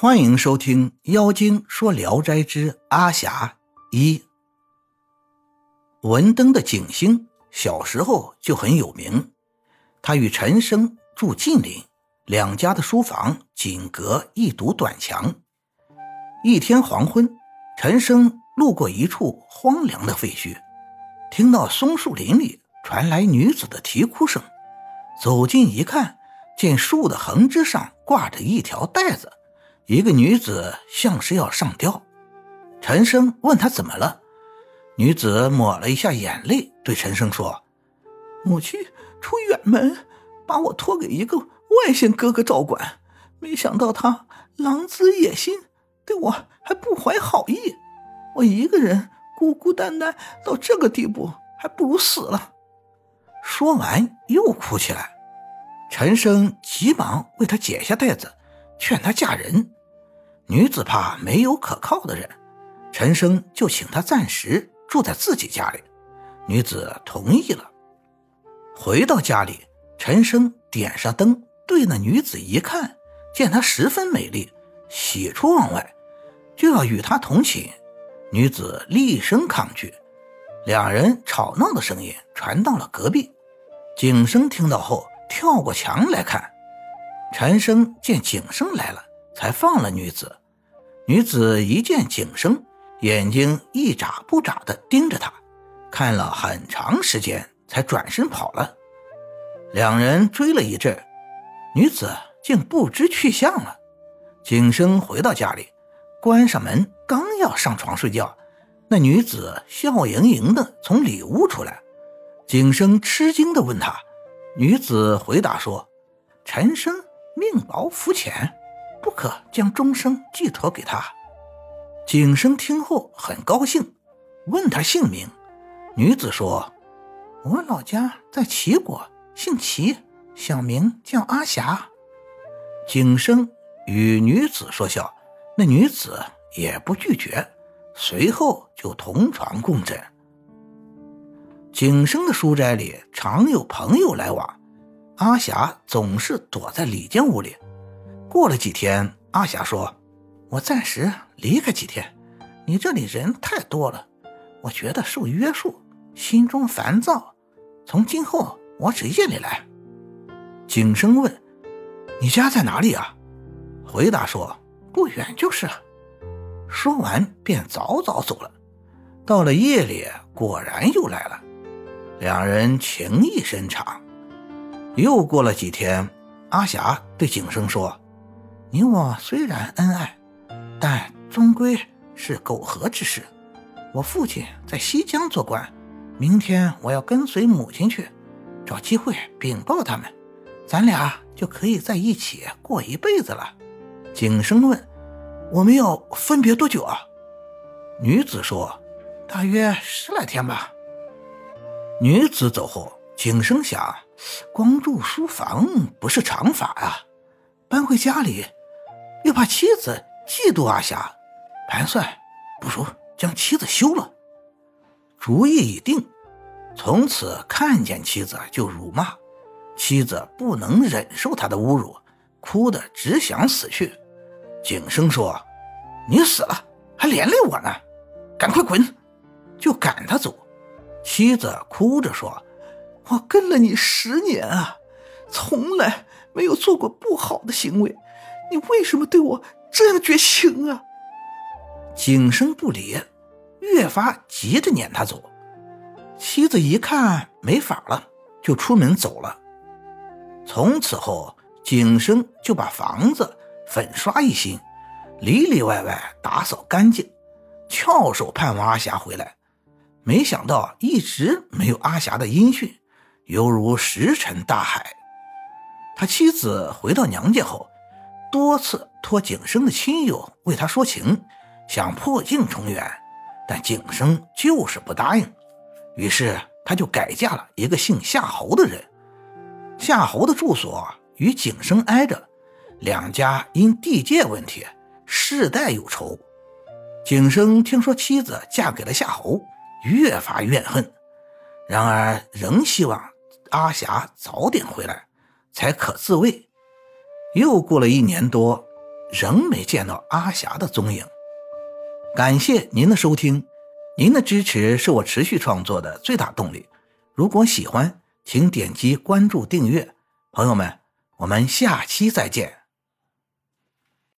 欢迎收听《妖精说聊斋之阿霞一》。文登的景星小时候就很有名，他与陈生住近邻，两家的书房仅隔一堵短墙。一天黄昏，陈生路过一处荒凉的废墟，听到松树林里传来女子的啼哭声，走近一看，见树的横枝上挂着一条带子。一个女子像是要上吊，陈生问她怎么了，女子抹了一下眼泪，对陈生说：“母亲出远门，把我托给一个外姓哥哥照管，没想到他狼子野心，对我还不怀好意。我一个人孤孤单单到这个地步，还不如死了。”说完又哭起来。陈生急忙为她解下带子，劝她嫁人。女子怕没有可靠的人，陈生就请她暂时住在自己家里。女子同意了。回到家里，陈生点上灯，对那女子一看，见她十分美丽，喜出望外，就要与她同寝。女子厉声抗拒，两人吵闹的声音传到了隔壁。景生听到后，跳过墙来看。陈生见景生来了，才放了女子。女子一见景生，眼睛一眨不眨地盯着他，看了很长时间，才转身跑了。两人追了一阵，女子竟不知去向了。景生回到家里，关上门，刚要上床睡觉，那女子笑盈盈地从里屋出来。景生吃惊地问她，女子回答说：“陈生命薄福浅。”不可将终生寄托给他。景生听后很高兴，问他姓名。女子说：“我老家在齐国，姓齐，小名叫阿霞。”景生与女子说笑，那女子也不拒绝，随后就同床共枕。景生的书斋里常有朋友来往，阿霞总是躲在里间屋里。过了几天，阿霞说：“我暂时离开几天，你这里人太多了，我觉得受约束，心中烦躁。从今后我只夜里来。”景生问：“你家在哪里啊？”回答说：“不远就是了。”说完便早早走了。到了夜里，果然又来了，两人情意深长。又过了几天，阿霞对景生说。你我虽然恩爱，但终归是苟合之事。我父亲在西江做官，明天我要跟随母亲去，找机会禀报他们，咱俩就可以在一起过一辈子了。景生问：“我们要分别多久啊？”女子说：“大约十来天吧。”女子走后，景生想，光住书房不是常法啊，搬回家里。又怕妻子嫉妒阿霞，盘算不如将妻子休了。主意已定，从此看见妻子就辱骂，妻子不能忍受他的侮辱，哭得只想死去。景生说：“你死了还连累我呢，赶快滚！”就赶他走。妻子哭着说：“我跟了你十年啊，从来没有做过不好的行为。”你为什么对我这样绝情啊？景生不理，越发急着撵他走。妻子一看没法了，就出门走了。从此后，景生就把房子粉刷一新，里里外外打扫干净，翘首盼望阿霞回来。没想到一直没有阿霞的音讯，犹如石沉大海。他妻子回到娘家后。多次托景生的亲友为他说情，想破镜重圆，但景生就是不答应。于是他就改嫁了一个姓夏侯的人。夏侯的住所与景生挨着，两家因地界问题世代有仇。景生听说妻子嫁给了夏侯，越发怨恨，然而仍希望阿霞早点回来，才可自卫。又过了一年多，仍没见到阿霞的踪影。感谢您的收听，您的支持是我持续创作的最大动力。如果喜欢，请点击关注订阅。朋友们，我们下期再见。